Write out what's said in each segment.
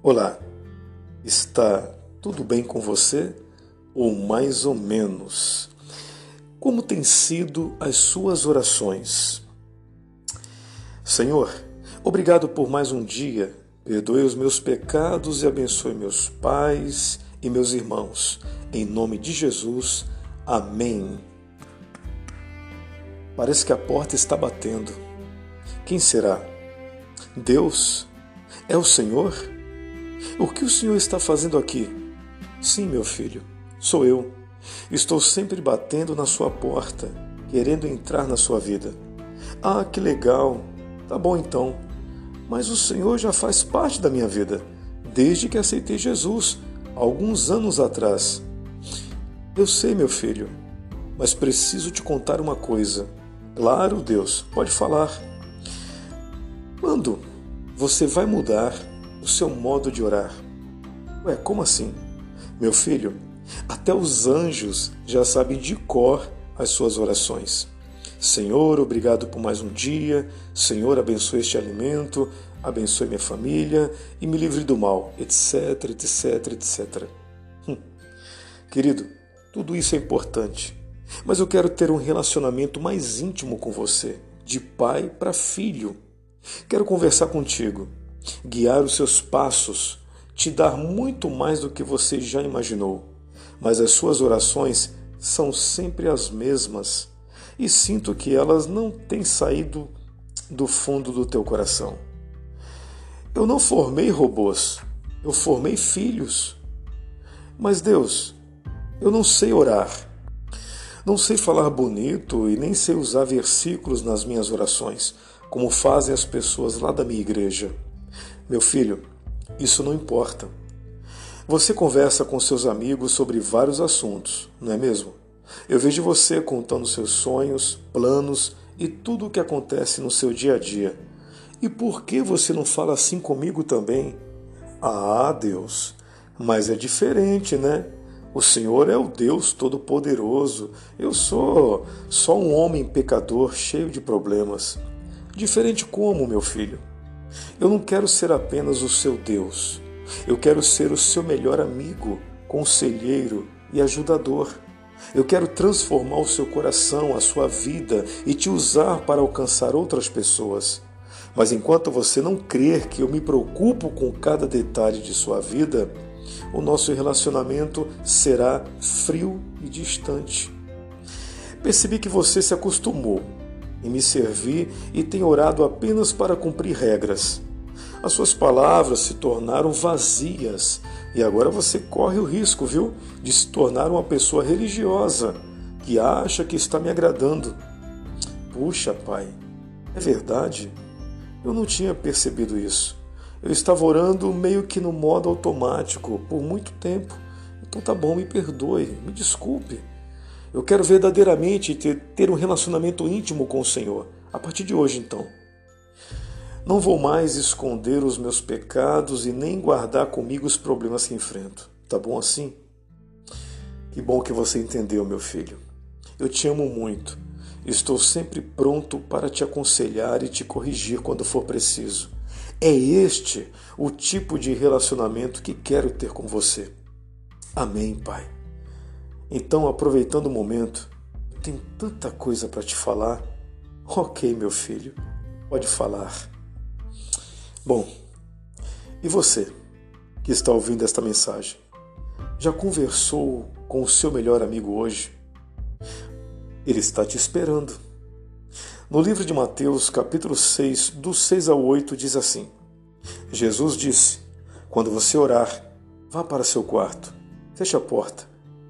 Olá, está tudo bem com você? Ou mais ou menos? Como têm sido as suas orações? Senhor, obrigado por mais um dia. Perdoe os meus pecados e abençoe meus pais e meus irmãos. Em nome de Jesus. Amém. Parece que a porta está batendo. Quem será? Deus? É o Senhor? O que o Senhor está fazendo aqui? Sim, meu filho, sou eu. Estou sempre batendo na sua porta, querendo entrar na sua vida. Ah, que legal! Tá bom então. Mas o Senhor já faz parte da minha vida, desde que aceitei Jesus, alguns anos atrás. Eu sei, meu filho, mas preciso te contar uma coisa. Claro, Deus, pode falar. Quando você vai mudar o seu modo de orar. Ué, como assim? Meu filho, até os anjos já sabem de cor as suas orações. Senhor, obrigado por mais um dia. Senhor, abençoe este alimento, abençoe minha família e me livre do mal, etc, etc, etc. Querido, tudo isso é importante, mas eu quero ter um relacionamento mais íntimo com você, de pai para filho. Quero conversar contigo guiar os seus passos, te dar muito mais do que você já imaginou. Mas as suas orações são sempre as mesmas e sinto que elas não têm saído do fundo do teu coração. Eu não formei robôs, eu formei filhos. Mas Deus, eu não sei orar. Não sei falar bonito e nem sei usar versículos nas minhas orações, como fazem as pessoas lá da minha igreja. Meu filho, isso não importa. Você conversa com seus amigos sobre vários assuntos, não é mesmo? Eu vejo você contando seus sonhos, planos e tudo o que acontece no seu dia a dia. E por que você não fala assim comigo também? Ah, Deus, mas é diferente, né? O Senhor é o Deus Todo-Poderoso. Eu sou só um homem pecador cheio de problemas. Diferente como, meu filho? Eu não quero ser apenas o seu Deus. Eu quero ser o seu melhor amigo, conselheiro e ajudador. Eu quero transformar o seu coração, a sua vida e te usar para alcançar outras pessoas. Mas enquanto você não crer que eu me preocupo com cada detalhe de sua vida, o nosso relacionamento será frio e distante. Percebi que você se acostumou em me servir e tem orado apenas para cumprir regras. As suas palavras se tornaram vazias e agora você corre o risco, viu, de se tornar uma pessoa religiosa que acha que está me agradando. Puxa, pai, é verdade? Eu não tinha percebido isso. Eu estava orando meio que no modo automático por muito tempo. Então tá bom, me perdoe, me desculpe. Eu quero verdadeiramente ter, ter um relacionamento íntimo com o Senhor. A partir de hoje, então. Não vou mais esconder os meus pecados e nem guardar comigo os problemas que enfrento. Tá bom assim? Que bom que você entendeu, meu filho. Eu te amo muito. Estou sempre pronto para te aconselhar e te corrigir quando for preciso. É este o tipo de relacionamento que quero ter com você. Amém, Pai. Então, aproveitando o momento, tem tanta coisa para te falar. Ok, meu filho, pode falar. Bom, e você que está ouvindo esta mensagem? Já conversou com o seu melhor amigo hoje? Ele está te esperando. No livro de Mateus, capítulo 6, do 6 ao 8, diz assim: Jesus disse: Quando você orar, vá para seu quarto, feche a porta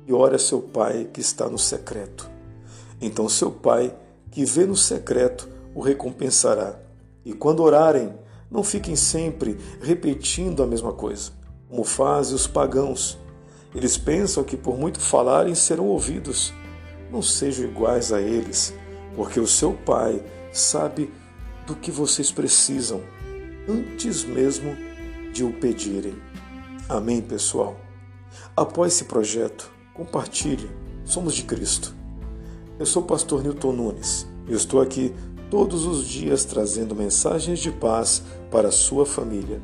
e ore a seu pai que está no secreto. Então seu pai, que vê no secreto, o recompensará. E quando orarem, não fiquem sempre repetindo a mesma coisa, como fazem os pagãos. Eles pensam que por muito falarem serão ouvidos. Não sejam iguais a eles, porque o seu pai sabe do que vocês precisam antes mesmo de o pedirem. Amém, pessoal? Após esse projeto, Compartilhe. Somos de Cristo. Eu sou o pastor Newton Nunes e estou aqui todos os dias trazendo mensagens de paz para a sua família.